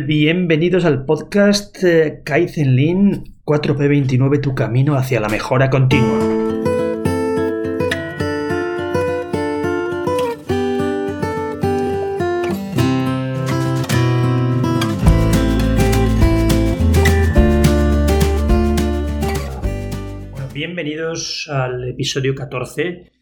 Bienvenidos al podcast eh, Kaizen Lean 4P29, tu camino hacia la mejora continua. Bueno, bienvenidos al episodio 14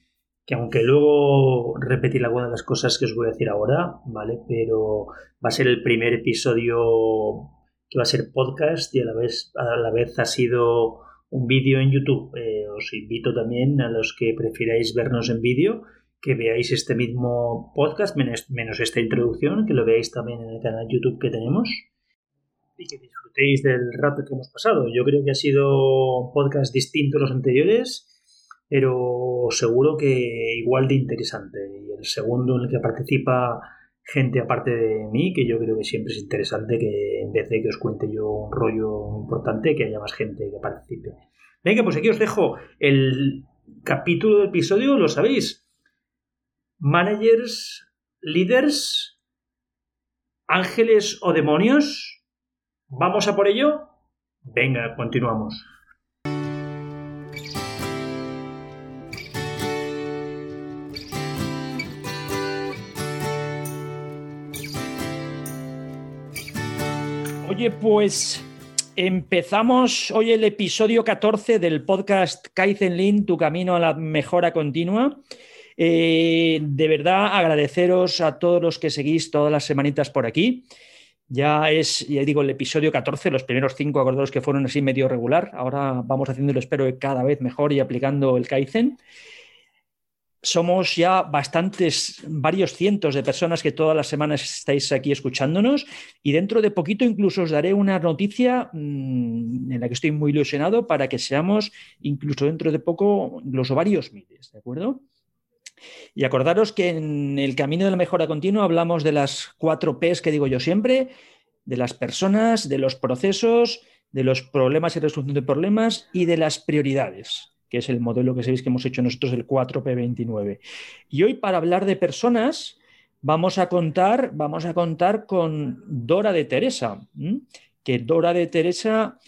que aunque luego repetir alguna de las cosas que os voy a decir ahora, ¿vale? Pero va a ser el primer episodio que va a ser podcast y a la vez, a la vez ha sido un vídeo en YouTube. Eh, os invito también a los que prefiráis vernos en vídeo que veáis este mismo podcast, menos, menos esta introducción, que lo veáis también en el canal YouTube que tenemos y que disfrutéis del rato que hemos pasado. Yo creo que ha sido un podcast distinto a los anteriores pero seguro que igual de interesante. Y el segundo en el que participa gente aparte de mí, que yo creo que siempre es interesante que en vez de que os cuente yo un rollo importante, que haya más gente que participe. Venga, pues aquí os dejo el capítulo del episodio, lo sabéis. Managers, líderes, ángeles o demonios. ¿Vamos a por ello? Venga, continuamos. Oye, pues empezamos hoy el episodio 14 del podcast Kaizen Lean, tu camino a la mejora continua. Eh, de verdad, agradeceros a todos los que seguís todas las semanitas por aquí. Ya es, ya digo, el episodio 14, los primeros cinco acordados que fueron así medio regular. Ahora vamos haciéndolo, espero, cada vez mejor y aplicando el Kaizen somos ya bastantes, varios cientos de personas que todas las semanas estáis aquí escuchándonos y dentro de poquito incluso os daré una noticia mm, en la que estoy muy ilusionado para que seamos incluso dentro de poco los varios miles, ¿de acuerdo? Y acordaros que en el camino de la mejora continua hablamos de las cuatro Ps que digo yo siempre, de las personas, de los procesos, de los problemas y resolución de problemas y de las prioridades que es el modelo que sabéis que hemos hecho nosotros, el 4P29. Y hoy para hablar de personas vamos a contar, vamos a contar con Dora de Teresa. Que Dora de Teresa,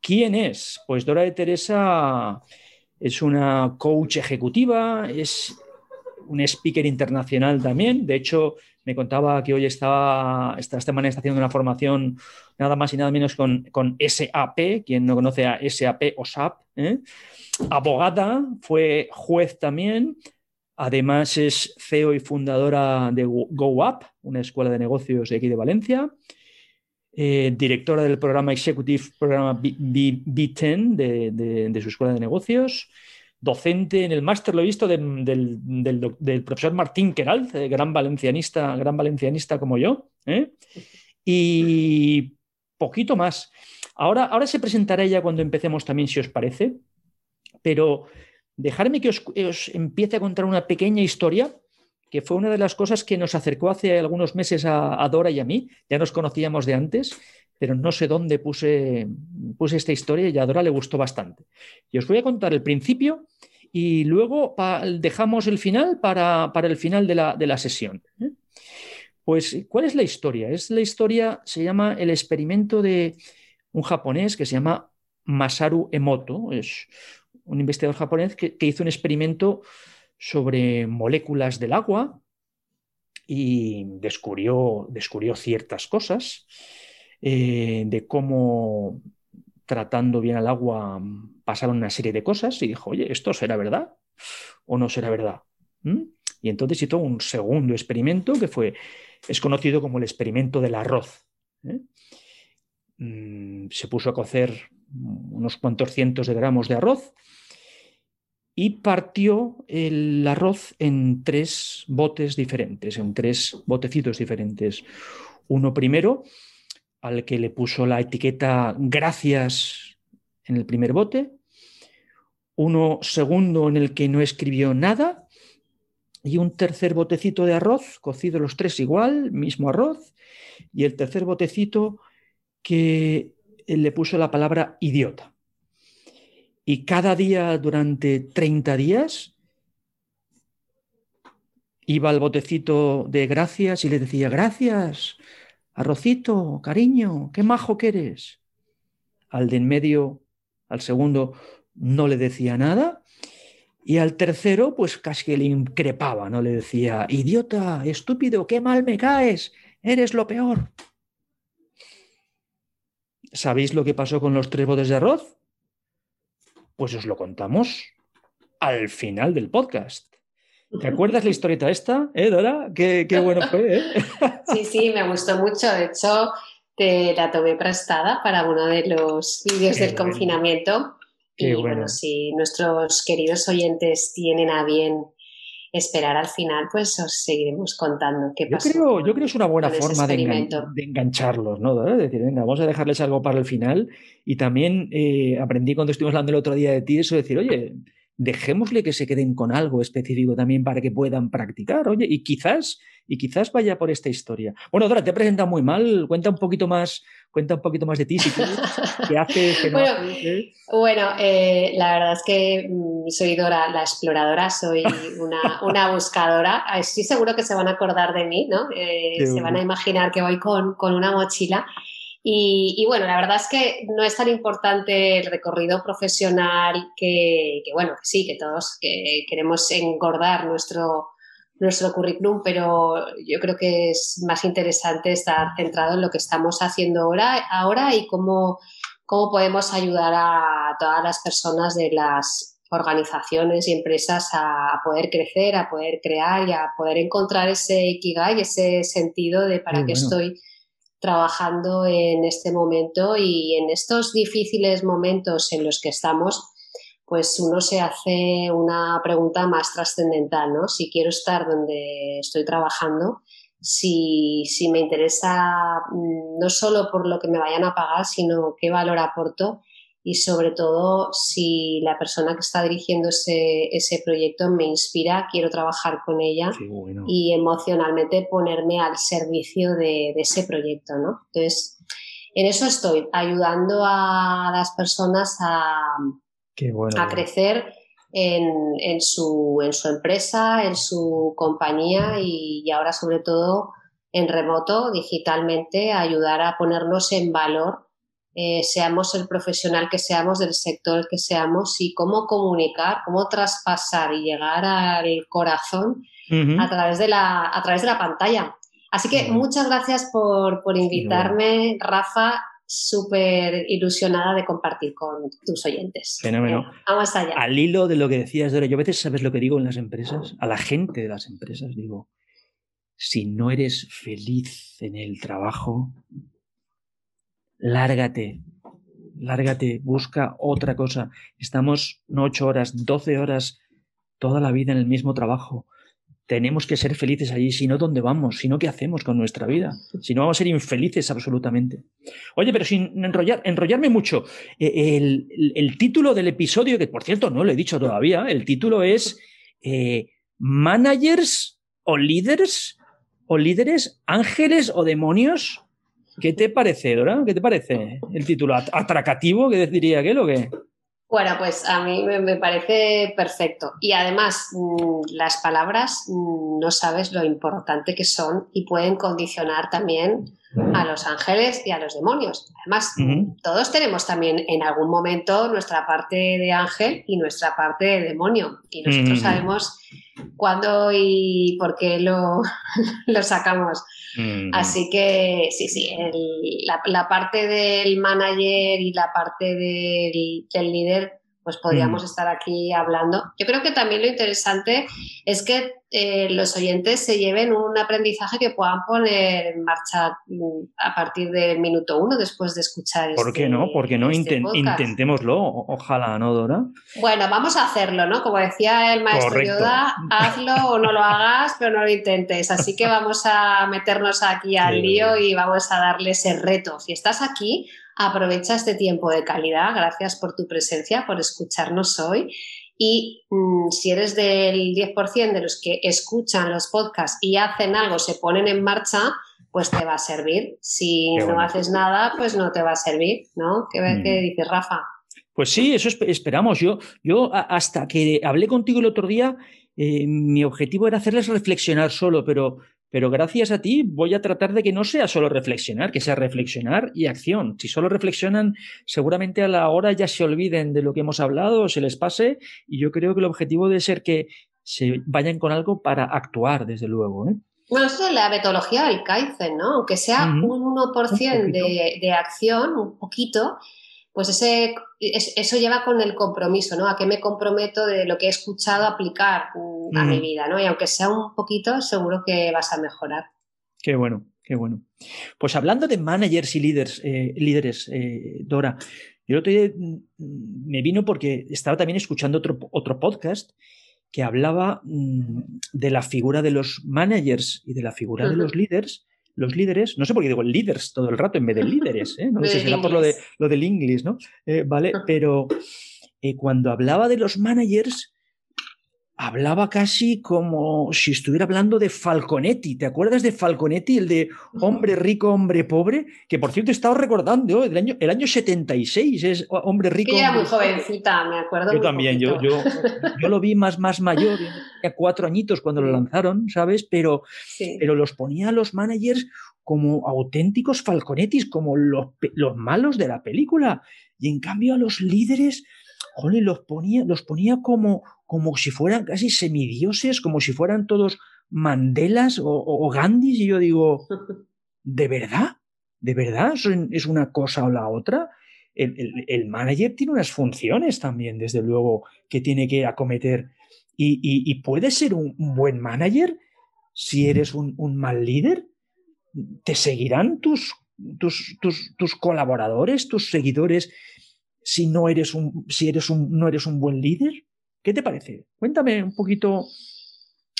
¿quién es? Pues Dora de Teresa es una coach ejecutiva, es un speaker internacional también. De hecho, me contaba que hoy estaba, esta semana está haciendo una formación nada más y nada menos con, con SAP, quien no conoce a SAP o SAP. ¿eh? Abogada, fue juez también. Además es CEO y fundadora de GoUp, una escuela de negocios de aquí de Valencia. Eh, directora del programa Executive Programa B10 de su escuela de negocios docente en el máster, lo he visto, del, profesor Martín Queralz, eh, gran valencianista, gran valencianista como yo. ¿eh? Y poquito más. Ahora, ahora se presentará ella cuando empecemos también, si os parece, pero dejarme que os, empiece a contar una pequeña historia que fue una de las cosas que nos acercó hace algunos meses a Dora y a mí. Ya nos conocíamos de antes, pero no sé dónde puse, puse esta historia y a Dora le gustó bastante. Y os voy a contar el principio y luego dejamos el final para, el final de la, sesión. ¿eh? Pues, ¿cuál es la historia? Es la historia, se llama el experimento de un japonés que se llama Masaru Emoto. Es un investigador japonés que, que hizo un experimento sobre moléculas del agua y descubrió, descubrió ciertas cosas eh, de cómo tratando bien al agua pasaron una serie de cosas y dijo, oye, ¿esto será verdad o no será verdad? ¿Mm? Y entonces hizo un segundo experimento que fue, es conocido como el experimento del arroz. ¿eh? Mm, se puso a cocer unos cuantos cientos de gramos de arroz y partió el arroz en tres botes diferentes, en tres botecitos diferentes. Uno primero al que le puso la etiqueta gracias en el primer bote, uno segundo en el que no escribió nada y un tercer botecito de arroz, cocido los tres igual, mismo arroz, y el tercer botecito que le puso la palabra idiota. Y cada día durante 30 días iba al botecito de gracias y le decía gracias, Arrocito, cariño, qué majo que eres. Al de en medio, al segundo, no le decía nada. Y al tercero, pues casi le increpaba, ¿no? Le decía, idiota, estúpido, qué mal me caes, eres lo peor. ¿Sabéis lo que pasó con los tres botes de arroz? Pues os lo contamos al final del podcast. ¿Te acuerdas la historieta esta, eh, Dora? Qué, bueno fue, ¿eh? Sí, sí, me gustó mucho. De hecho, te la tomé prestada para uno de los vídeos del confinamiento. y bueno. si nuestros queridos oyentes tienen a bien esperar al final, pues os seguiremos contando qué pasó. Yo creo, yo creo que es una buena forma de, engancharlos, ¿no? De decir, venga, vamos a dejarles algo para el final. Y también eh, aprendí cuando estuvimos hablando el otro día de ti eso, decir, oye, dejémosle que se queden con algo específico también para que puedan practicar, oye, y quizás, y quizás vaya por esta historia. Bueno, Dora, te presenta muy mal, cuenta un poquito más, cuenta un poquito más de ti, si qué haces, bueno, ¿eh? bueno eh, la verdad es que mm, soy Dora, la exploradora, soy una, buscadora. Estoy seguro que se van a acordar de mí, ¿no? Eh, se van a imaginar que voy con, con una mochila. Y, bueno, la verdad es que no es tan importante el recorrido profesional que, bueno, que sí, que todos que queremos engordar nuestro, nuestro currículum, pero yo creo que es más interesante estar centrado en lo que estamos haciendo ahora, ahora y cómo, cómo podemos ayudar a todas las personas de las organizaciones y empresas a, poder crecer, a poder crear y a poder encontrar ese ikigai, ese sentido de para qué estoy trabajando en este momento y en estos difíciles momentos en los que estamos, pues uno se hace una pregunta más trascendental, ¿no? Si quiero estar donde estoy trabajando, si, si, me interesa mm, no solo por lo que me vayan a pagar, sino qué valor aporto y sobre todo si la persona que está dirigiendo ese, ese proyecto me inspira, quiero trabajar con ella y emocionalmente ponerme al servicio de, de, ese proyecto, ¿no? Entonces, en eso estoy, ayudando a las personas a, a crecer en, en, su, en su empresa, en su compañía y, y ahora sobre todo en remoto, digitalmente, ayudar a ponernos en valor eh, seamos el profesional que seamos, del sector que seamos y cómo comunicar, cómo traspasar y llegar al corazón a, través de la, a través de la pantalla. Así que muchas gracias por, invitarme, Rafa. Súper ilusionada de compartir con tus oyentes. Fenómeno. vamos allá. Al hilo de lo que decías, Dora, yo a veces sabes lo que digo en las empresas, a la gente de las empresas, digo, si no eres feliz en el trabajo, lárgate, lárgate, busca otra cosa. Estamos no ocho horas, doce horas toda la vida en el mismo trabajo. Tenemos que ser felices allí, si no, ¿dónde vamos? Si no, ¿qué hacemos con nuestra vida? Si no, vamos a ser infelices absolutamente. Oye, pero sin enrollar, enrollarme mucho, eh, el, título del episodio, que por cierto no lo he dicho todavía, el título es eh, Managers o Líderes o Líderes, Ángeles o Demonios ¿Qué te parece, Dora? ¿Qué te parece el título? ¿Atracativo? ¿Qué diría que lo que? Bueno, pues a mí me, parece perfecto. Y además, mm, las palabras mm, no sabes lo importante que son y pueden condicionar también a los ángeles y a los demonios. Además, todos tenemos también en algún momento nuestra parte de ángel y nuestra parte de demonio. Y nosotros sabemos cuándo y por qué lo, lo sacamos. Así que sí, sí, la, parte del manager y la parte del, del líder pues podríamos estar aquí hablando. Yo creo que también lo interesante es que eh, los oyentes se lleven un aprendizaje que puedan poner en marcha mm, a partir del minuto uno después de escuchar ¿Por qué no? Este ¿Por qué no? Este intentémoslo, ojalá, ¿no, Dora? Bueno, vamos a hacerlo, ¿no? Como decía el maestro Yoda, hazlo o no lo hagas, pero no lo intentes. Así que vamos a meternos aquí al lío y vamos a darle ese reto. Si estás aquí, Aprovecha este tiempo de calidad. Gracias por tu presencia, por escucharnos hoy. Y mm, si eres del 10% de los que escuchan los podcasts y hacen algo, se ponen en marcha, pues te va a servir. Si no haces nada, pues no te va a servir, ¿no? ¿Qué, mm. dices, Rafa? Pues sí, eso esperamos. Yo, yo hasta que hablé contigo el otro día, eh, mi objetivo era hacerles reflexionar solo, pero pero gracias a ti voy a tratar de que no sea solo reflexionar, que sea reflexionar y acción. Si solo reflexionan, seguramente a la hora ya se olviden de lo que hemos hablado, se les pase, y yo creo que el objetivo debe ser que se vayan con algo para actuar, desde luego. ¿eh? Bueno, eso es la metodología del Kaizen, ¿no? Aunque sea un 1% de, de, acción, un poquito, pues ese, eso lleva con el compromiso, ¿no? A qué me comprometo de lo que he escuchado aplicar mm, a mi vida, ¿no? Y aunque sea un poquito, seguro que vas a mejorar. Qué bueno, qué bueno. Pues hablando de managers y líderes, eh, líderes eh, Dora, yo el otro día mm, me vino porque estaba también escuchando otro, otro podcast que hablaba mm, de la figura de los managers y de la figura de los líderes. Los líderes, no sé por qué digo líderes todo el rato en vez de líderes, ¿eh? no sé si será por lo, de, lo del inglés, ¿no? Eh, vale, pero eh, cuando hablaba de los managers, hablaba casi como si estuviera hablando de Falconetti. ¿Te acuerdas de Falconetti, el de hombre rico, hombre pobre? Que por cierto he estado recordando, el año, el año 76 es hombre rico. era muy jovencita, me acuerdo. Yo también, yo, yo, yo, lo vi más, más mayor, tenía cuatro añitos cuando lo lanzaron, ¿sabes? Pero, pero los ponía a los managers como auténticos Falconettis, como los, los malos de la película. Y en cambio a los líderes, joder, los ponía, los ponía como como si fueran casi semidioses, como si fueran todos Mandelas o, o, Gandhis, y yo digo, ¿de verdad? ¿De verdad es una cosa o la otra? El, manager tiene unas funciones también, desde luego, que tiene que acometer. Y, y, puedes ser un, buen manager si eres un, mal líder. Te seguirán tus, tus, tus, tus, colaboradores, tus seguidores, si no eres un, si eres un, no eres un buen líder. ¿Qué te parece? Cuéntame un poquito.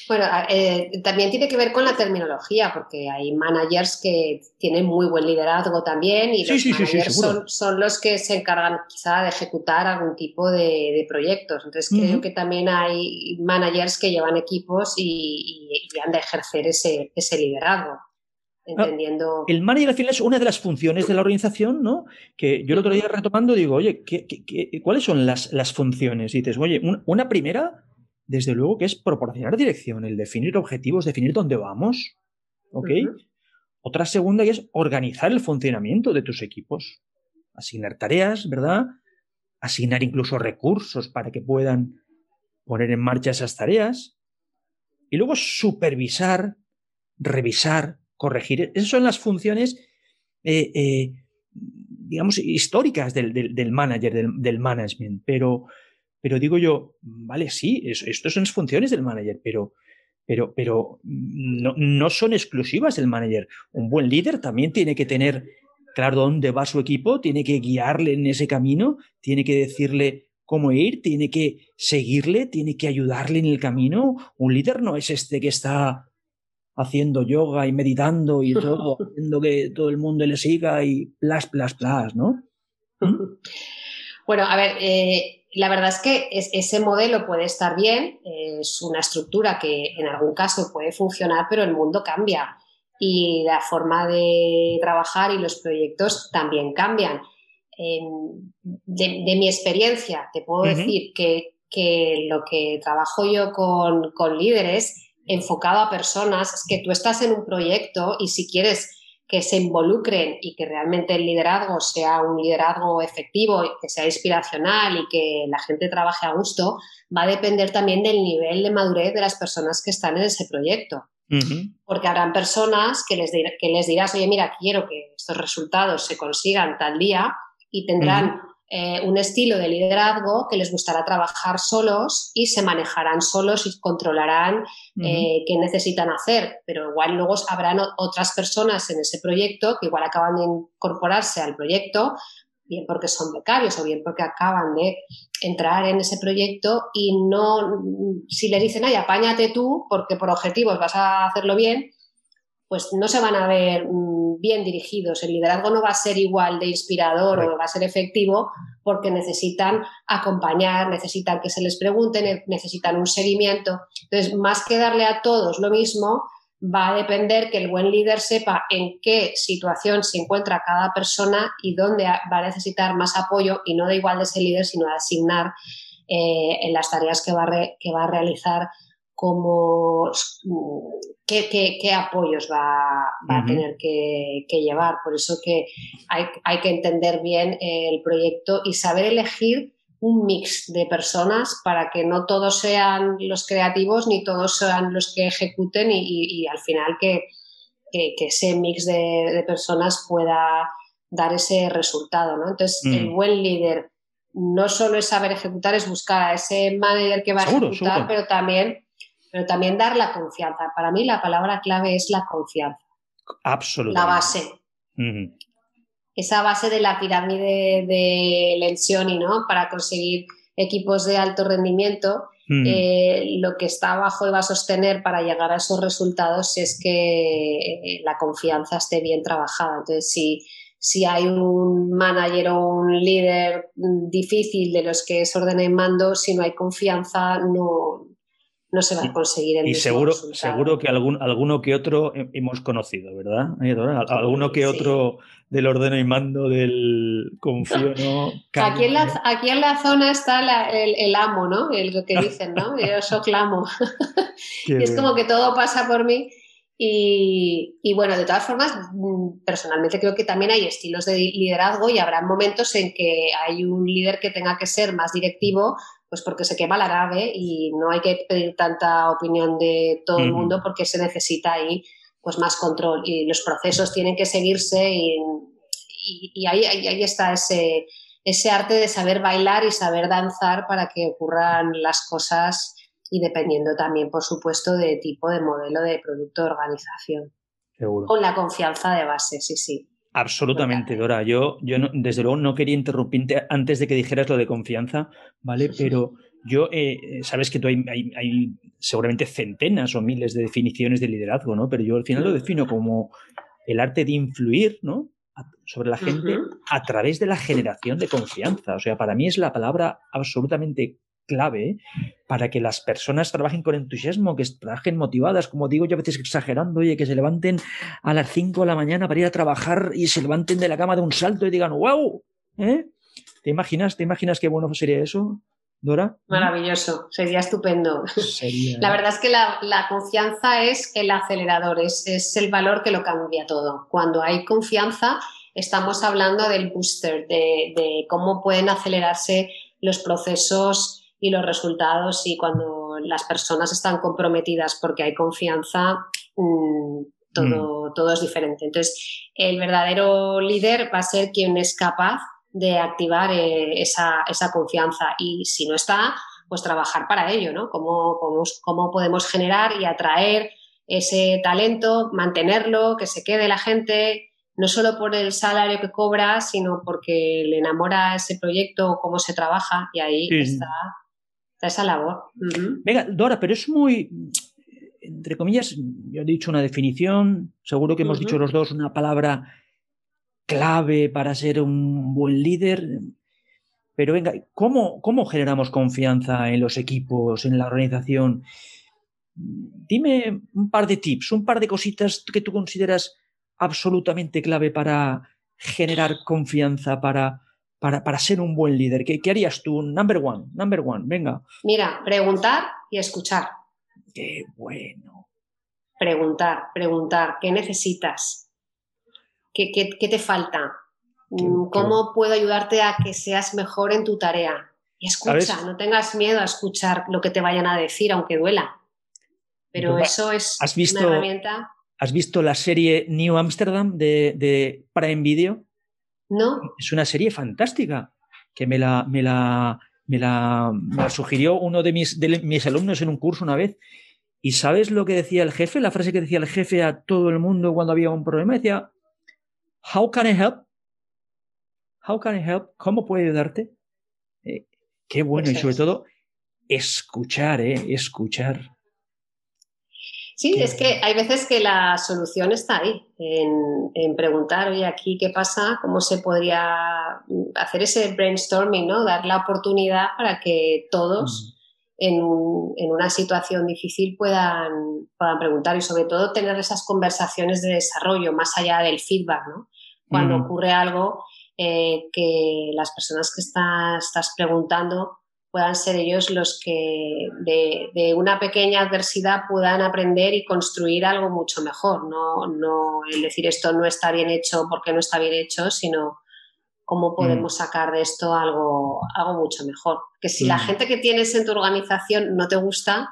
Bueno, eh, también tiene que ver con la terminología, porque hay managers que tienen muy buen liderazgo también y los managers son, los que se encargan quizá de ejecutar algún tipo de, proyectos. Entonces creo que también hay managers que llevan equipos y, han de ejercer ese, ese liderazgo. Entendiendo. El manager al final es una de las funciones de la organización, ¿no? Que yo el otro día retomando digo, oye, cuáles son las, las, funciones? Y dices, oye, una, primera, desde luego, que es proporcionar dirección, el definir objetivos, definir dónde vamos, ¿ok? Otra segunda que es organizar el funcionamiento de tus equipos, asignar tareas, ¿verdad? Asignar incluso recursos para que puedan poner en marcha esas tareas. Y luego supervisar, revisar, corregir. Esas son las funciones, eh, eh, digamos, históricas del, manager, del, management. Pero, pero digo yo, vale, sí, estas son las funciones del manager, pero, pero, pero no, no, son exclusivas del manager. Un buen líder también tiene que tener claro dónde va su equipo, tiene que guiarle en ese camino, tiene que decirle cómo ir, tiene que seguirle, tiene que ayudarle en el camino. Un líder no es este que está haciendo yoga y meditando y todo, haciendo que todo el mundo le siga y plas, plas, plas, ¿no? ¿Mm? Bueno, a ver, eh, la verdad es que ese modelo puede estar bien, es una estructura que en algún caso puede funcionar, pero el mundo cambia y la forma de trabajar y los proyectos también cambian. de, mi experiencia, te puedo decir que, lo que trabajo yo con, con líderes enfocado a personas, es que tú estás en un proyecto y si quieres que se involucren y que realmente el liderazgo sea un liderazgo efectivo, que sea inspiracional y que la gente trabaje a gusto, va a depender también del nivel de madurez de las personas que están en ese proyecto. Porque habrán personas que les, que les dirás, oye, mira, quiero que estos resultados se consigan tal día y tendrán eh, un estilo de liderazgo que les gustará trabajar solos y se manejarán solos y controlarán eh, qué necesitan hacer, pero igual luego habrán otras personas en ese proyecto que igual acaban de incorporarse al proyecto, bien porque son becarios o bien porque acaban de entrar en ese proyecto y no, si le dicen, ay, apáñate tú porque por objetivos vas a hacerlo bien, pues no se van a ver mm, bien dirigidos. El liderazgo no va a ser igual de inspirador o va a ser efectivo porque necesitan acompañar, necesitan que se les pregunte, necesitan un seguimiento. Entonces, más que darle a todos lo mismo, va a depender que el buen líder sepa en qué situación se encuentra cada persona y dónde va a necesitar más apoyo y no da igual de ese líder, sino de asignar eh, en las tareas que va, que va a realizar cómo, qué, apoyos va, a tener que, llevar. Por eso que hay, hay, que entender bien el proyecto y saber elegir un mix de personas para que no todos sean los creativos ni todos sean los que ejecuten y, al final que, ese mix de, personas pueda dar ese resultado. ¿no? Entonces, el mm. buen líder no solo es saber ejecutar, es buscar a ese manager que va a ejecutar, pero también, pero también dar la confianza. Para mí la palabra clave es la confianza. Absolutamente. La base esa base de la pirámide de Lencioni, ¿no? Para conseguir equipos de alto rendimiento, mm. eh, lo que está abajo y va a sostener para llegar a esos resultados es que eh, la confianza esté bien trabajada. Entonces, si, si hay un manager o un líder difícil de los que es orden en mando, si no hay confianza, no, no se va a conseguir el y seguro seguro que algún alguno que otro hemos conocido verdad alguno que otro del ordeno y mando del confío no aquí en la, aquí en la zona está el, amo no el lo que dicen no yo soy clamo. Y es como que todo pasa por mí y, y, bueno, de todas formas, mm, personalmente creo que también hay estilos de liderazgo y habrá momentos en que hay un líder que tenga que ser más directivo, pues porque se quema la nave y no hay que pedir tanta opinión de todo el mundo porque se necesita ahí pues más control y los procesos tienen que seguirse y, y, ahí, ahí, está ese, ese arte de saber bailar y saber danzar para que ocurran las cosas y dependiendo también, por supuesto, de tipo de modelo de producto de organización. Seguro. Con la confianza de base, sí, sí. Absolutamente, Dora. Yo, yo desde luego no quería interrumpirte antes de que dijeras lo de confianza, ¿vale? Pero yo, eh, sabes que tú hay, hay, seguramente centenas o miles de definiciones de liderazgo, ¿no? Pero yo al final lo defino como el arte de influir, ¿no? sobre la gente a través de la generación de confianza. O sea, para mí es la palabra absolutamente clave para que las personas trabajen con entusiasmo, que trabajen motivadas, como digo yo a veces exagerando, oye, que se levanten a las 5 de la mañana para ir a trabajar y se levanten de la cama de un salto y digan, wow, ¿eh? ¿Te imaginas, ¿Te imaginas qué bueno sería eso? Dora. Maravilloso, sería estupendo. La verdad es que la, confianza es el acelerador, es, es, el valor que lo cambia todo. Cuando hay confianza, estamos hablando del booster, de, de cómo pueden acelerarse los procesos y los resultados y cuando las personas están comprometidas porque hay confianza, mm, todo, mm. todo es diferente. Entonces, el verdadero líder va a ser quien es capaz de activar eh, esa, confianza y si no está, pues trabajar para ello, ¿no? Cómo, cómo, podemos generar y atraer ese talento, mantenerlo, que se quede la gente, no solo por el salario que cobra, sino porque le enamora ese proyecto o cómo se trabaja y ahí está esa labor. Venga, Dora, pero es muy, entre comillas, yo he dicho una definición, seguro que hemos dicho los dos una palabra clave para ser un buen líder. Pero venga, ¿cómo, ¿cómo generamos confianza en los equipos, en la organización? Dime un par de tips, un par de cositas que tú consideras absolutamente clave para generar confianza, para para, ser un buen líder? ¿Qué, harías tú? Number one, number one, venga. Mira, preguntar y escuchar. Qué bueno. Preguntar, preguntar, ¿qué necesitas? ¿Qué, te falta? Mm, ¿Cómo puedo ayudarte a que seas mejor en tu tarea? Y escucha, no tengas miedo a escuchar lo que te vayan a decir, aunque duela. Pero eso es ¿has visto, una herramienta. ¿Has visto la serie New Amsterdam de, de Prime Video? No. Es una serie fantástica que me la, me la, me la, sugirió uno de mis, de mis alumnos en un curso una vez. ¿Y sabes lo que decía el jefe? La frase que decía el jefe a todo el mundo cuando había un problema. Decía, How can I help? How can I help? ¿Cómo puedo ayudarte? Eh, qué bueno. Y sobre todo, escuchar, ¿eh? Escuchar. Sí, es que hay veces que la solución está ahí, en, preguntar, oye, aquí qué pasa, cómo se podría hacer ese brainstorming, ¿no? Dar la oportunidad para que todos en, una situación difícil puedan, puedan preguntar y sobre todo tener esas conversaciones de desarrollo más allá del feedback, ¿no? Cuando ocurre algo eh, que las personas que estás preguntando puedan ser ellos los que de, una pequeña adversidad puedan aprender y construir algo mucho mejor. No, no el decir esto no está bien hecho porque no está bien hecho, sino cómo mm. podemos sacar de esto algo, algo mucho mejor. Que si la mm. gente que tienes en tu organización no te gusta,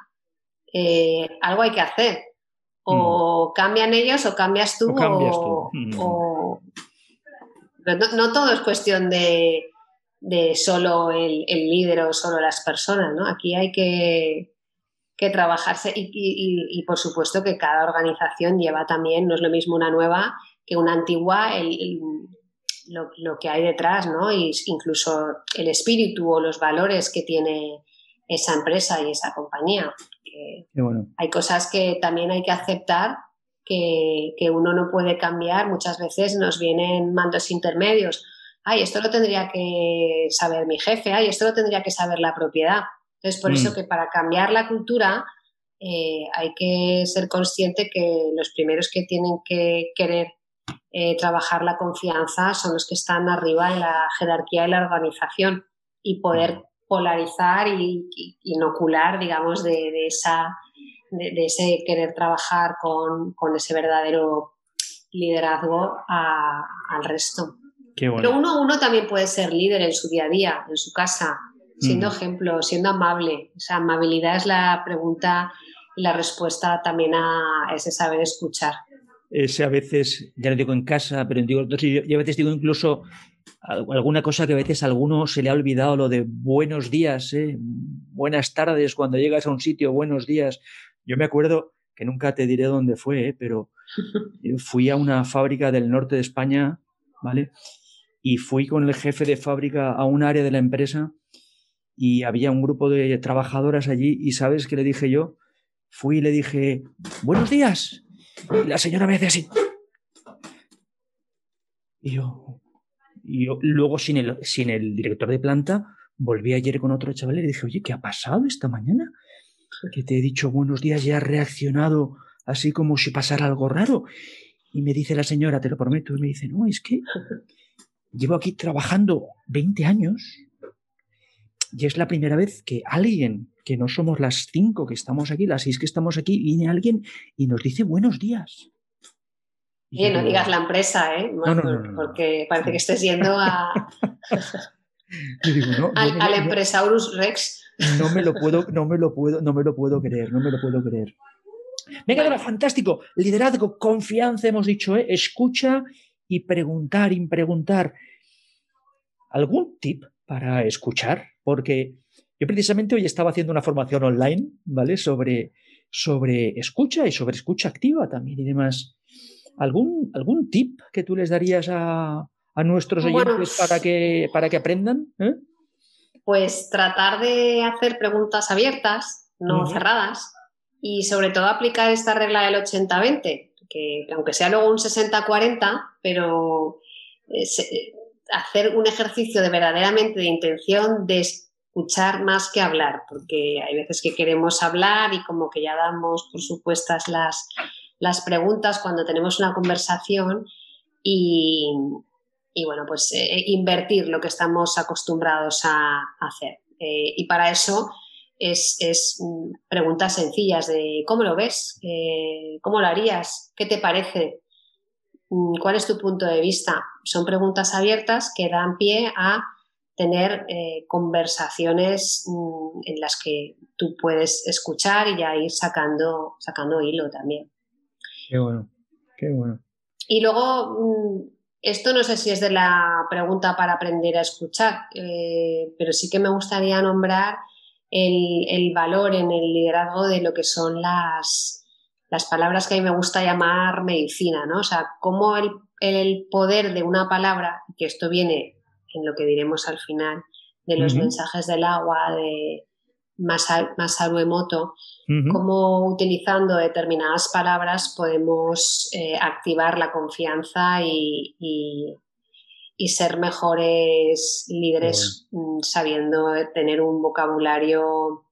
eh, algo hay que hacer. O mm. cambian ellos o cambias tú. O, no todo es cuestión de de solo el, líder o solo las personas, ¿no? Aquí hay que, trabajarse y, por supuesto que cada organización lleva también, no es lo mismo una nueva que una antigua, lo, que hay detrás, ¿no? Y incluso el espíritu o los valores que tiene esa empresa y esa compañía. Hay cosas que también hay que aceptar que, que uno no puede cambiar. Muchas veces nos vienen mandos intermedios ay, esto lo tendría que saber mi jefe, ay, esto lo tendría que saber la propiedad. Entonces, por eso mm. que para cambiar la cultura eh, hay que ser consciente que los primeros que tienen que querer eh, trabajar la confianza son los que están arriba en la jerarquía de la organización y poder polarizar y, inocular, digamos, de, esa, de, ese querer trabajar con, ese verdadero liderazgo al resto. Pero uno, uno también puede ser líder en su día a día, en su casa, siendo mm. ejemplo, siendo amable. O sea, amabilidad es la pregunta y la respuesta también a ese saber escuchar. Ese a veces, ya lo digo en casa, pero digo, yo, a veces digo incluso alguna cosa que a veces a alguno se le ha olvidado, lo de buenos días, ¿eh? buenas tardes, cuando llegas a un sitio, buenos días. Yo me acuerdo que nunca te diré dónde fue, ¿eh? pero fui a una fábrica del norte de España, ¿vale? Y fui con el jefe de fábrica a un área de la empresa y había un grupo de trabajadoras allí y sabes qué le dije yo? Fui y le dije, buenos días. Y la señora me dice así. Y yo, y yo luego sin el, sin el director de planta, volví ayer con otro chaval y le dije, oye, ¿qué ha pasado esta mañana? Que te he dicho buenos días y has reaccionado así como si pasara algo raro. Y me dice la señora, te lo prometo, y me dice, no, es que Llevo aquí trabajando 20 años y es la primera vez que alguien, que no somos las cinco que estamos aquí, las seis que estamos aquí, viene alguien y nos dice buenos días. Y no digas la empresa, ¿eh? porque parece que estés yendo a... al, al empresaurus Rex. No me lo puedo, no me lo puedo, no me lo puedo creer, no me lo puedo creer. Venga, bueno. fantástico. Liderazgo, confianza, hemos dicho, ¿eh? escucha y preguntar y preguntar. ¿Algún tip para escuchar? Porque yo precisamente hoy estaba haciendo una formación online, ¿vale? Sobre, sobre escucha y sobre escucha activa también y demás. ¿Algún, algún tip que tú les darías a, nuestros oyentes para, que, para que aprendan? ¿eh? Pues tratar de hacer preguntas abiertas, no cerradas, y sobre todo aplicar esta regla del 80-20 que aunque sea luego un 60-40, pero eh, hacer un ejercicio de verdaderamente de intención de escuchar más que hablar, porque hay veces que queremos hablar y como que ya damos por supuestas las, las preguntas cuando tenemos una conversación y, bueno, pues eh, invertir lo que estamos acostumbrados a, hacer. Eh, y para eso es, mm, preguntas sencillas de cómo lo ves, eh, cómo lo harías, qué te parece, mm, cuál es tu punto de vista. Son preguntas abiertas que dan pie a tener eh, conversaciones mm, en las que tú puedes escuchar y ya ir sacando, sacando hilo también. Qué bueno, qué bueno. Y luego, esto no sé si es de la pregunta para aprender a escuchar, eh, pero sí que me gustaría nombrar el, valor en el liderazgo de lo que son las, las palabras que a mí me gusta llamar medicina, ¿no? O sea, cómo el, el poder de una palabra, que esto viene en lo que diremos al final, de los mensajes del agua, de Masaru Emoto, cómo utilizando determinadas palabras podemos eh, activar la confianza y, y ser mejores líderes mm, sabiendo tener un vocabulario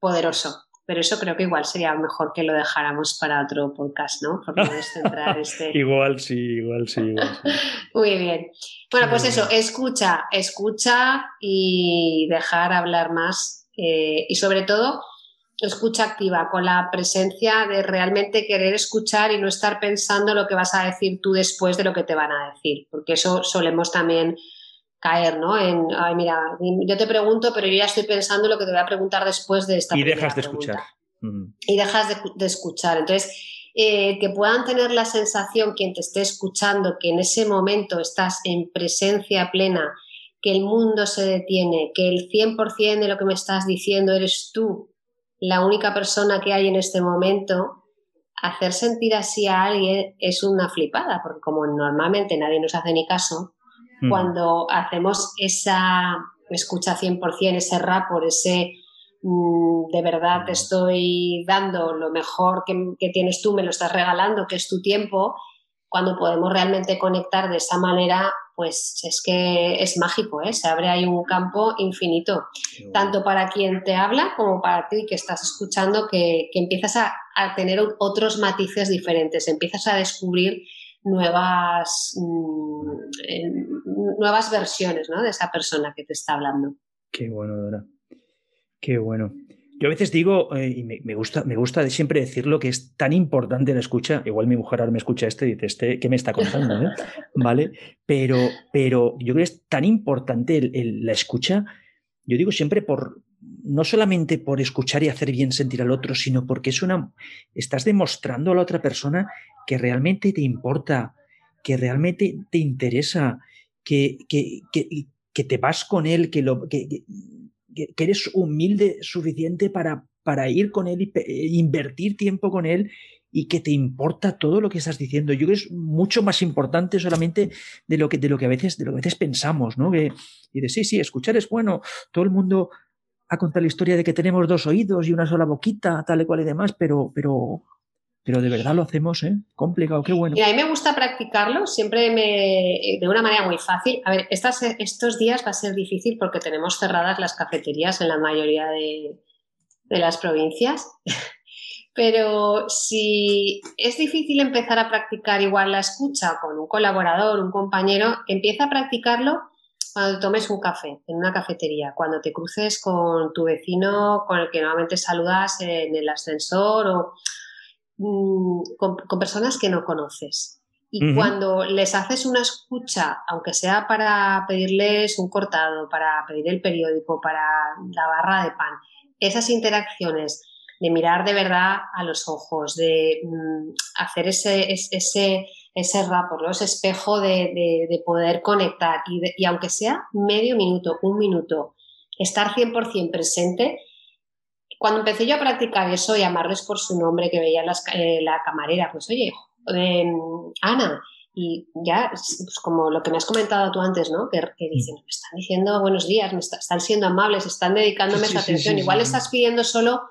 poderoso pero eso creo que igual sería mejor que lo dejáramos para otro podcast, ¿no? Porque centrar este... igual sí, igual sí, Muy bien. Bueno, pues eso, escucha, escucha y dejar hablar más. Eh, y sobre todo, escucha activa, con la presencia de realmente querer escuchar y no estar pensando lo que vas a decir tú después de lo que te van a decir, porque eso solemos también caer, ¿no? En, ay, mira, yo te pregunto, pero yo ya estoy pensando lo que te voy a preguntar después de esta Y dejas de escuchar. Y dejas de, escuchar. Entonces, eh, que puedan tener la sensación, quien te esté escuchando, que en ese momento estás en presencia plena, que el mundo se detiene, que el 100% de lo que me estás diciendo eres tú, la única persona que hay en este momento, hacer sentir así a alguien es una flipada, porque como normalmente nadie nos hace ni caso, cuando hacemos esa escucha 100%, ese rapport, ese mm, de verdad te estoy dando lo mejor que, que, tienes tú, me lo estás regalando, que es tu tiempo, cuando podemos realmente conectar de esa manera, pues es que es mágico, ¿eh? se abre ahí un campo infinito, tanto para quien te habla como para ti que estás escuchando, que, empiezas a, tener otros matices diferentes, empiezas a descubrir nuevas, mm, nuevas versiones de esa persona que te está hablando. Qué bueno, Dora. Qué bueno. Yo a veces digo, eh, y me, gusta, me gusta siempre decirlo, que es tan importante la escucha. Igual mi mujer ahora me escucha este y dice, este, ¿qué me está contando? ¿Vale? Pero, pero yo creo que es tan importante la escucha. Yo digo siempre por, no solamente por escuchar y hacer bien sentir al otro, sino porque es una, estás demostrando a la otra persona que realmente te importa, que realmente te interesa, que, que, que, te vas con él, que, lo, que, que, eres humilde suficiente para, para ir con él y invertir tiempo con él y que te importa todo lo que estás diciendo. Yo creo que es mucho más importante solamente de lo que, de lo que a veces, de lo que a veces pensamos, ¿no? Que, y de sí, sí, escuchar es bueno. Todo el mundo ha contado la historia de que tenemos dos oídos y una sola boquita, tal y cual y demás, pero, pero pero de verdad lo hacemos, ¿eh? Complicado, qué bueno. Y a mí me gusta practicarlo, siempre me, de una manera muy fácil. A ver, estas, estos días va a ser difícil porque tenemos cerradas las cafeterías en la mayoría de, de las provincias. Pero si es difícil empezar a practicar igual la escucha con un colaborador, un compañero, empieza a practicarlo cuando tomes un café en una cafetería, cuando te cruces con tu vecino con el que normalmente saludas en el ascensor o Mm, con, personas que no conoces. Y cuando les haces una escucha, aunque sea para pedirles un cortado, para pedir el periódico, para la barra de pan, esas interacciones de mirar de verdad a los ojos, de mm, hacer ese, ese, ese rapport, ese espejo de, poder conectar y, y, aunque sea medio minuto, un minuto, estar 100% presente, cuando empecé yo a practicar eso, llamarles por su nombre, que veía eh, la camarera, pues oye, em, Ana, y ya, pues como lo que me has comentado tú antes, ¿no? Que, dicen, me están diciendo buenos días, me están siendo amables, están dedicándome esa atención. Igual estás pidiendo solo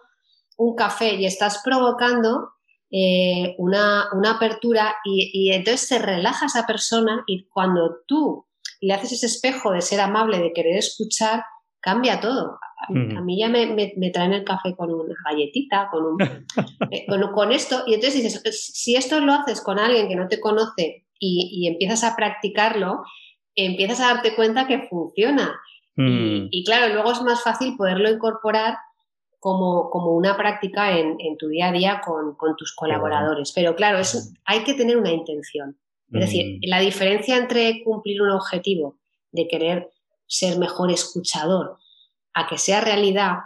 un café y estás provocando eh, una, apertura y, y, entonces se relaja esa persona y cuando tú le haces ese espejo de ser amable, de querer escuchar, cambia todo. A, mí ya me, traen el café con una galletita, con, un, eh, con, esto, y entonces dices, si esto lo haces con alguien que no te conoce y, empiezas a practicarlo, empiezas a darte cuenta que funciona. y, claro, luego es más fácil poderlo incorporar como, como una práctica en, tu día a día con, tus colaboradores. Pero claro, eso, hay que tener una intención. Es decir, la diferencia entre cumplir un objetivo de querer ser mejor escuchador a que sea realidad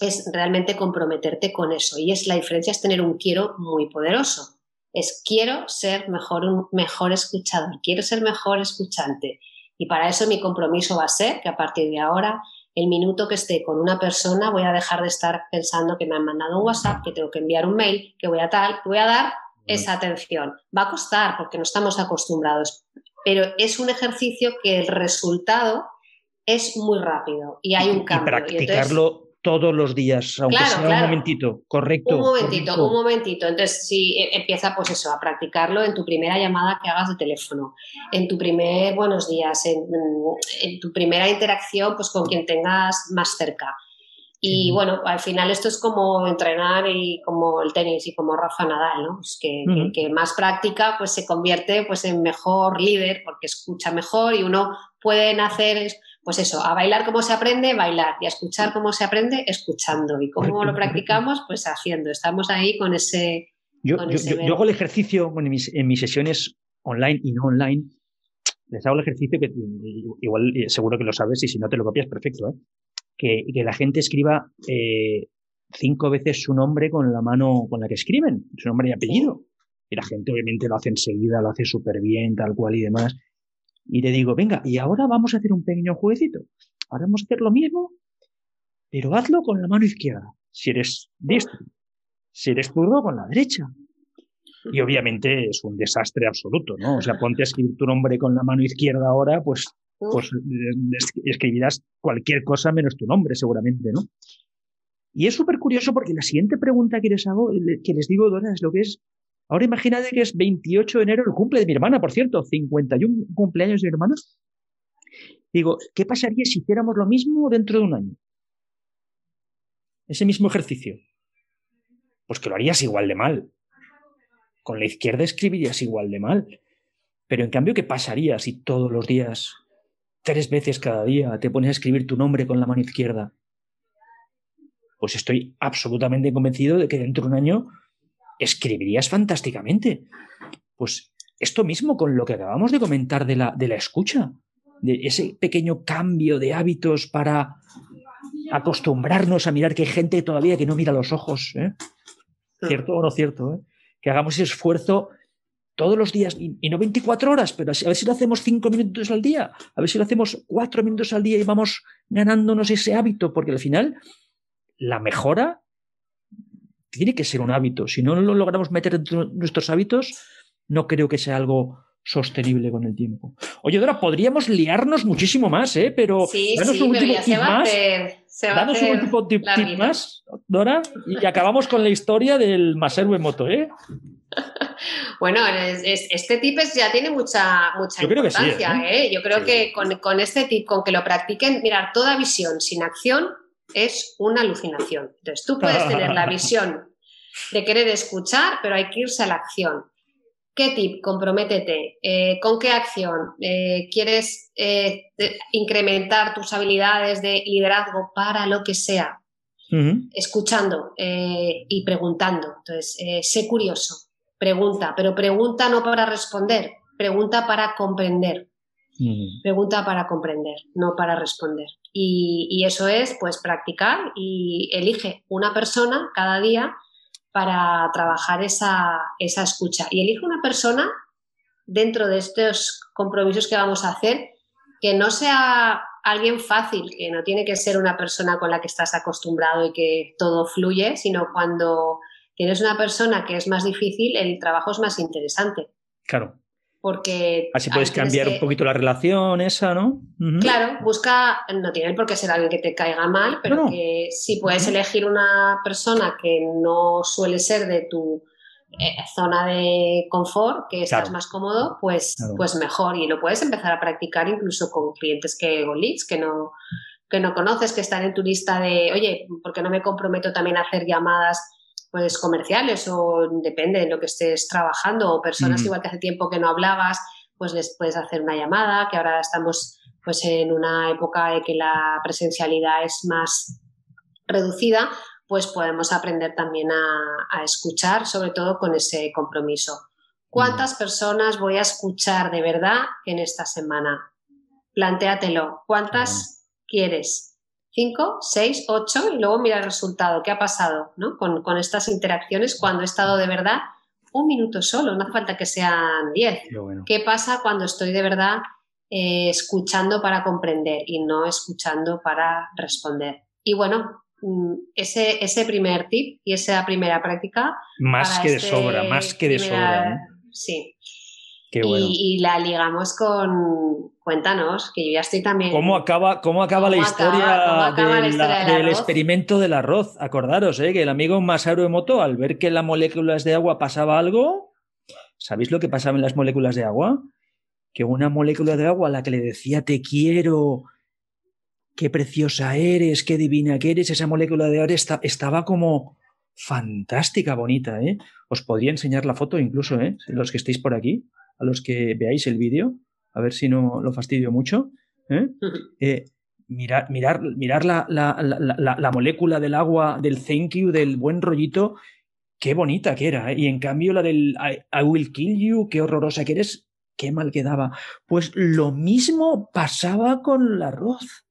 es realmente comprometerte con eso. Y es la diferencia es tener un quiero muy poderoso. Es quiero ser mejor, un mejor escuchador, quiero ser mejor escuchante. Y para eso mi compromiso va a ser que a partir de ahora, el minuto que esté con una persona, voy a dejar de estar pensando que me han mandado un WhatsApp, que tengo que enviar un mail, que voy a tal, voy a dar esa atención. Va a costar porque no estamos acostumbrados, pero es un ejercicio que el resultado es muy rápido y hay un cambio. Y practicarlo todos los días, aunque sea un momentito, correcto. Un momentito, un momentito. Entonces, si e, empieza pues eso, a practicarlo en tu primera llamada que hagas de teléfono, en tu primer buenos días, en, tu primera interacción pues con quien tengas más cerca. Y bueno, al final esto es como entrenar y como el tenis y como Rafa Nadal, ¿no? Es que, que, más práctica pues se convierte pues en mejor líder porque escucha mejor y uno puede hacer pues eso, a bailar como se aprende, bailar y a escuchar cómo se aprende, escuchando. Y cómo lo practicamos, pues haciendo. Estamos ahí con ese... Yo, yo, hago el ejercicio en, mis, en mis sesiones online y no online, les hago el ejercicio que igual eh, seguro que lo sabes y si no te lo copias, perfecto, ¿eh? Que, que la gente escriba eh, cinco veces su nombre con la mano con la que escriben, su nombre y apellido. Y la gente obviamente lo hace enseguida, lo hace súper bien, tal cual y demás. Y le digo, venga, y ahora vamos a hacer un pequeño jueguecito. Ahora vamos a hacer lo mismo, pero hazlo con la mano izquierda. Si eres diestro. Si eres zurdo, con la derecha. Y obviamente es un desastre absoluto, ¿no? O sea, ponte a escribir tu nombre con la mano izquierda ahora, pues pues eh, escribirás cualquier cosa menos tu nombre, seguramente, ¿no? Y es súper curioso porque la siguiente pregunta que les hago, que les digo, Dora, es lo que es. Ahora imagínate que es 28 de enero, el cumple de mi hermana, por cierto, 51 cumpleaños de mi hermana. Digo, ¿qué pasaría si hiciéramos lo mismo dentro de un año? Ese mismo ejercicio. Pues que lo harías igual de mal. Con la izquierda escribirías igual de mal. Pero en cambio, ¿qué pasaría si todos los días tres veces cada día te pones a escribir tu nombre con la mano izquierda, pues estoy absolutamente convencido de que dentro de un año escribirías fantásticamente. Pues esto mismo con lo que acabamos de comentar de la, de la escucha, de ese pequeño cambio de hábitos para acostumbrarnos a mirar que hay gente todavía que no mira los ojos. ¿eh? ¿Cierto o no cierto? ¿eh? Que hagamos ese esfuerzo todos los días, y, no 24 horas, pero a ver si lo hacemos 5 minutos al día, a ver si lo hacemos 4 minutos al día y vamos ganándonos ese hábito, porque al final la mejora tiene que ser un hábito. Si no lo logramos meter en nuestros hábitos, no creo que sea algo sostenible con el tiempo. Oye, Dora, podríamos liarnos muchísimo más, ¿eh? Pero danos un último tip más. Danos un último tip, más, Dora, y acabamos con la historia del Maseru Moto, ¿eh? Bueno, este tip ya tiene mucha, mucha importancia. ¿eh? Yo creo que con, este tip, con que lo practiquen, mirar, toda visión sin acción es una alucinación. Entonces, tú puedes tener la visión de querer escuchar, pero hay que irse a la acción. ¿Qué tip? Comprométete. Eh, ¿Con qué acción? Eh, ¿Quieres incrementar tus habilidades de liderazgo para lo que sea? Escuchando y preguntando. Entonces, sé curioso Pregunta, pero pregunta no para responder, pregunta para comprender. Pregunta para comprender, no para responder. Y, eso es, pues, practicar y elige una persona cada día para trabajar esa, esa escucha. Y elige una persona dentro de estos compromisos que vamos a hacer que no sea alguien fácil, que no tiene que ser una persona con la que estás acostumbrado y que todo fluye, sino cuando tienes una persona que es más difícil, el trabajo es más interesante. Claro. Porque. Así puedes cambiar un poquito la relación esa, ¿no? Claro, busca, no tiene por qué ser alguien que te caiga mal, pero que si puedes elegir una persona que no suele ser de tu eh, zona de confort, que estás más cómodo, pues, pues mejor. Y lo puedes empezar a practicar incluso con clientes que, o leads que no, que no conoces, que están en tu lista de, oye, ¿por qué no me comprometo también a hacer llamadas? Pues comerciales o depende de lo que estés trabajando o personas igual que hace tiempo que no hablabas, pues les puedes hacer una llamada, que ahora estamos pues en una época de que la presencialidad es más reducida, pues podemos aprender también a, escuchar, sobre todo con ese compromiso. ¿Cuántas personas voy a escuchar de verdad en esta semana? Plantéatelo. ¿Cuántas quieres? 5, 6, 8 y luego mira el resultado, qué ha pasado ¿no? con, estas interacciones cuando he estado de verdad un minuto solo, no hace falta que sean 10. Qué, pasa cuando estoy de verdad eh, escuchando para comprender y no escuchando para responder? Y bueno, mm, ese, ese primer tip y esa primera práctica. Más que de este sobra, más que de sobra. Sí. y, la ligamos con, Cuéntanos, que yo ya estoy también. ¿Cómo acaba, cómo acaba, la, historia del experimento del arroz? Acordaros, ¿eh? que el amigo Masaru Emoto, al ver que en las moléculas de agua pasaba algo, ¿sabéis lo que pasaba en las moléculas de agua? Que una molécula de agua a la que le decía te quiero qué preciosa eres, qué divina que eres, esa molécula de oro estaba como fantástica, bonita, ¿eh? Os podría enseñar la foto incluso, ¿eh? Los que estéis por aquí, a los que veáis el vídeo, a ver si no lo fastidio mucho. ¿eh? eh mirar, mirar, mirar la, la, la, la, molécula del agua, del thank you, del buen rollito, qué bonita que era. ¿eh? Y en cambio la del I, will kill you, qué horrorosa que eres, qué mal quedaba. Pues lo mismo pasaba con el arroz.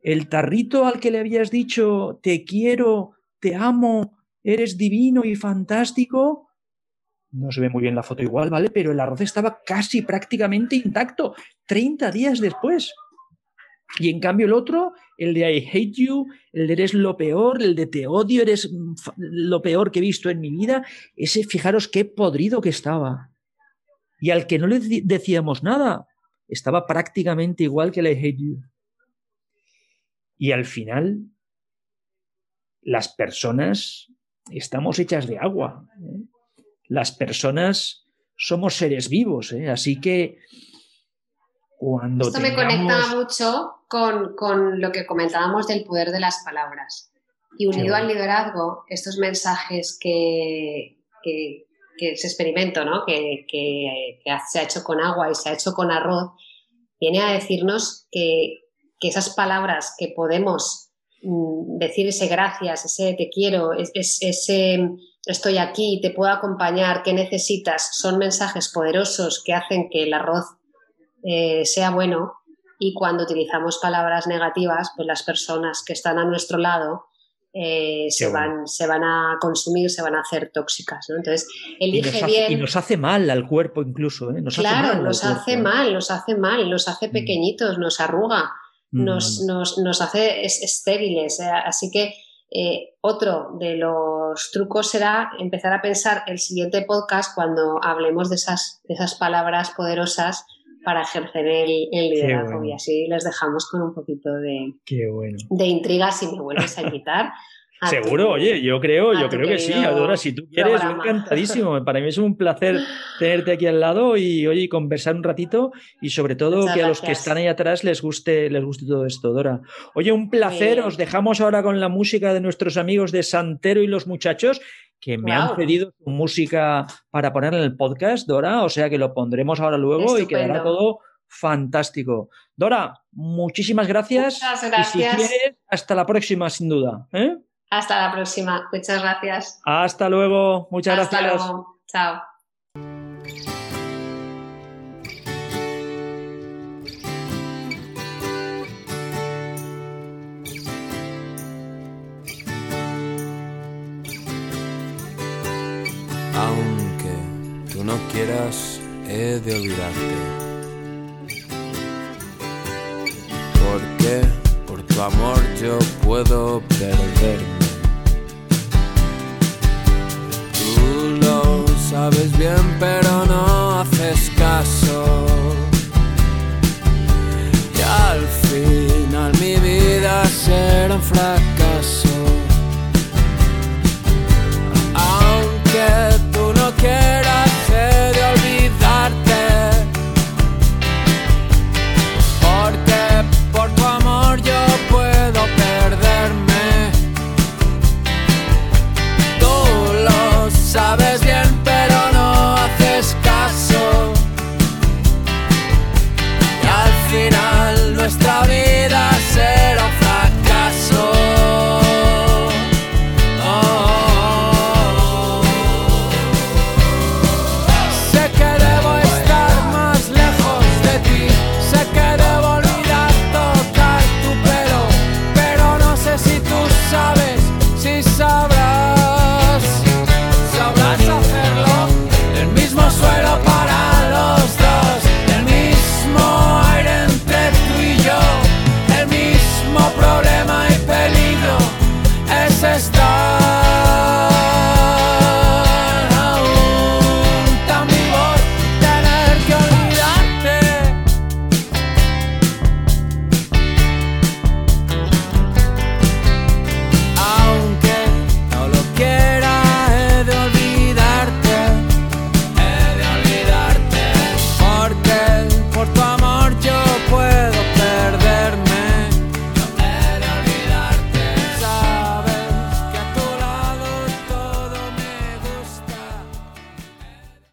El tarrito al que le habías dicho te quiero, te amo, eres divino y fantástico. No se ve muy bien la foto igual, ¿vale? Pero el arroz estaba casi prácticamente intacto, 30 días después. Y en cambio el otro, el de I hate you, el de eres lo peor, el de te odio, eres lo peor que he visto en mi vida, ese fijaros qué podrido que estaba. Y al que no le decíamos nada, estaba prácticamente igual que el I hate you. Y al final, las personas estamos hechas de agua. ¿eh? Las personas somos seres vivos, ¿eh? así que esto me conecta mucho con, lo que comentábamos del poder de las palabras. Y unido al liderazgo, estos mensajes que, que, ese experimento ¿no? que, se ha hecho con agua y se ha hecho con arroz, viene a decirnos que, esas palabras que podemos decir ese gracias, ese te quiero, ese estoy aquí, te puedo acompañar, ¿qué necesitas? Son mensajes poderosos que hacen que el arroz eh, sea bueno y cuando utilizamos palabras negativas, pues las personas que están a nuestro lado eh, se, van, se van a consumir, se van a hacer tóxicas. Entonces, elige y bien. Y nos hace mal al cuerpo incluso. ¿eh? claro, nos hace mal, nos hace mal, nos hace mm. pequeñitos, nos arruga, nos, mm. nos, nos, hace estériles. Así que otro de los trucos será empezar a pensar el siguiente podcast cuando hablemos de esas, de esas palabras poderosas para ejercer el, liderazgo y así les dejamos con un poquito de, de intriga si me vuelves a invitar. Seguro, oye, yo creo, yo creo que sí, Adora, si tú quieres, encantadísimo. Para mí es un placer tenerte aquí al lado y oye, conversar un ratito y sobre todo que a los que están ahí atrás les guste, les guste todo esto, Dora. Oye, un placer, os dejamos ahora con la música de nuestros amigos de Santero y los muchachos que me han pedido su música para poner en el podcast, Dora, o sea que lo pondremos ahora luego y quedará todo fantástico. Dora, muchísimas gracias. Muchas gracias. Y si quieres, hasta la próxima, sin duda. ¿eh? Hasta la próxima. Muchas gracias. Hasta luego. Muchas hasta gracias. Luego. Chao. no quieras, he de olvidarte. Porque por tu amor yo puedo perderme. sabes bien pero no haces caso. Y al final mi vida será un fracaso. Aunque